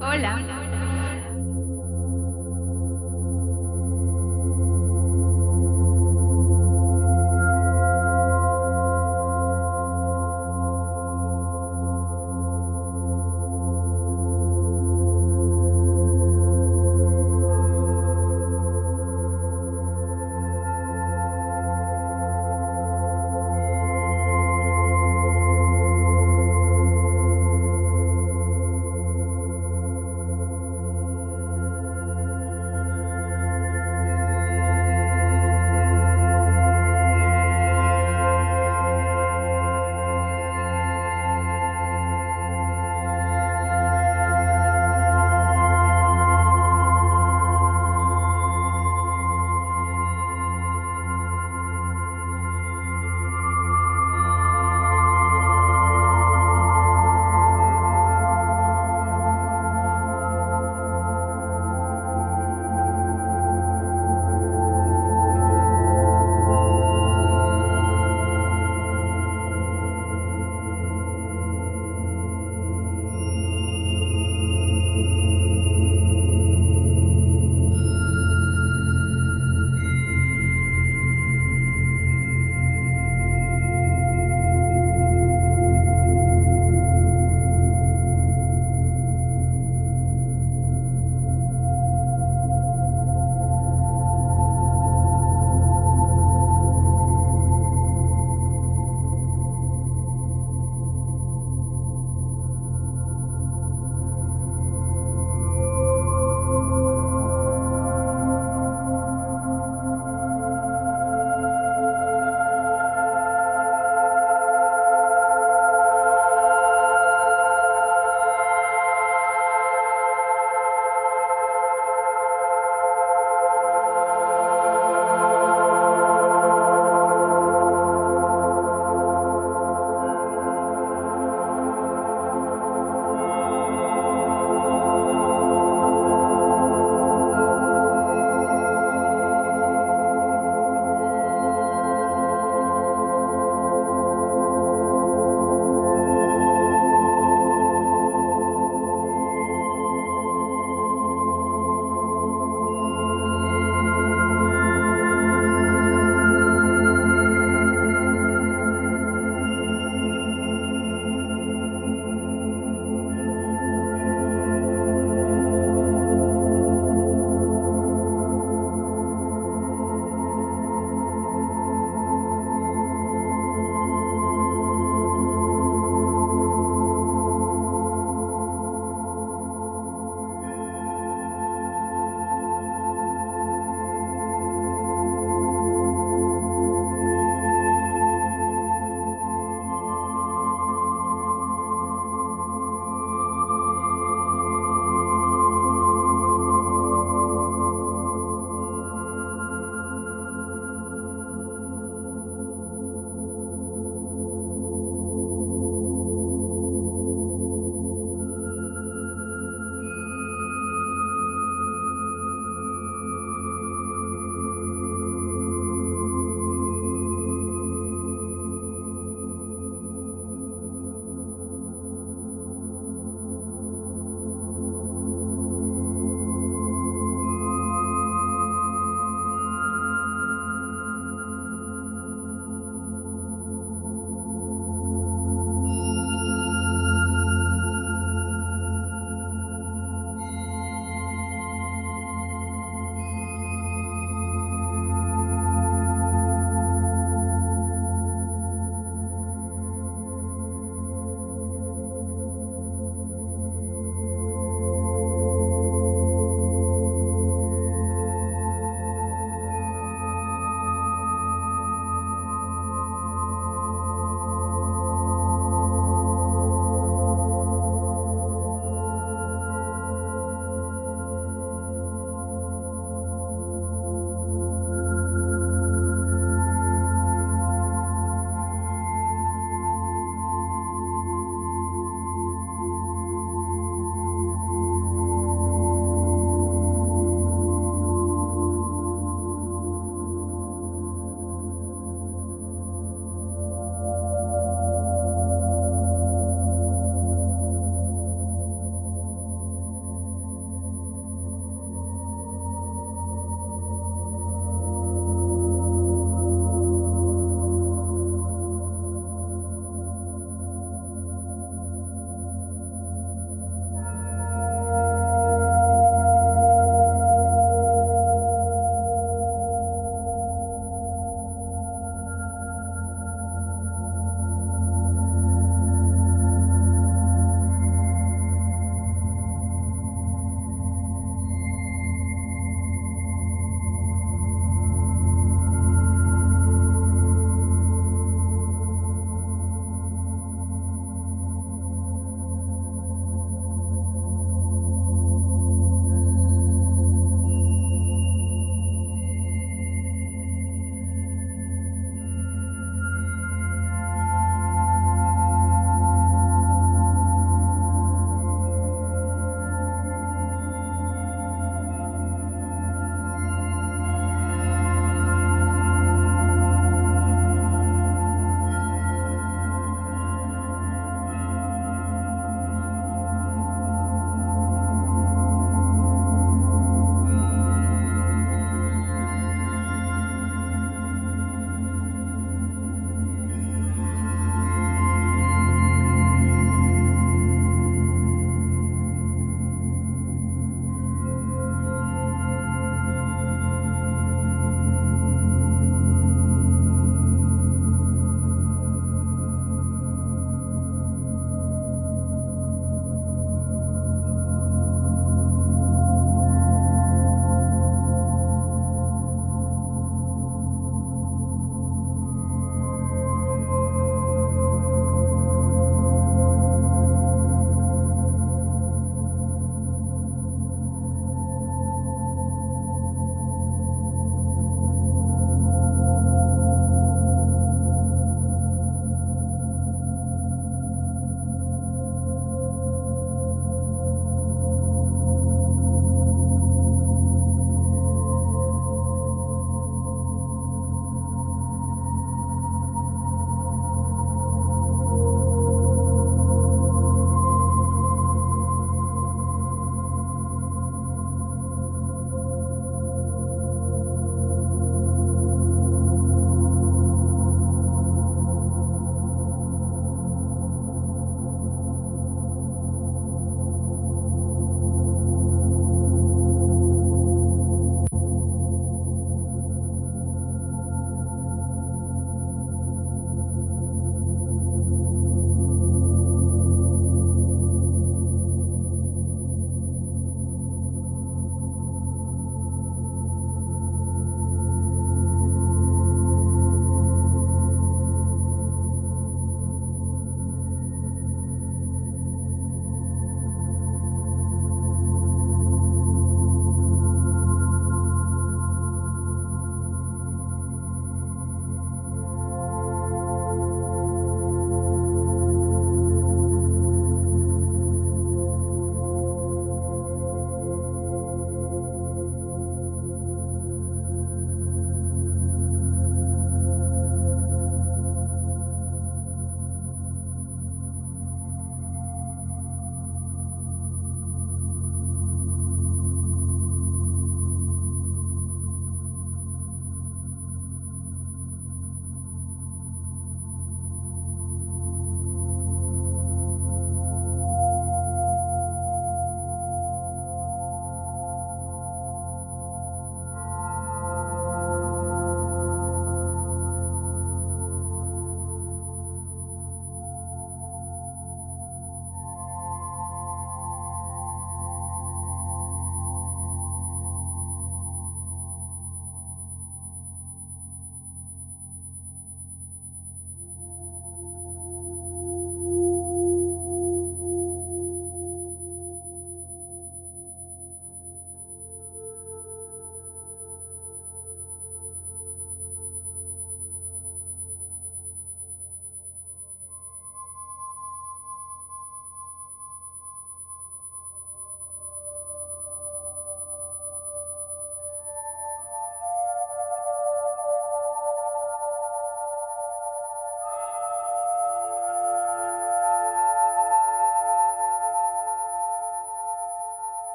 Hola. Hola.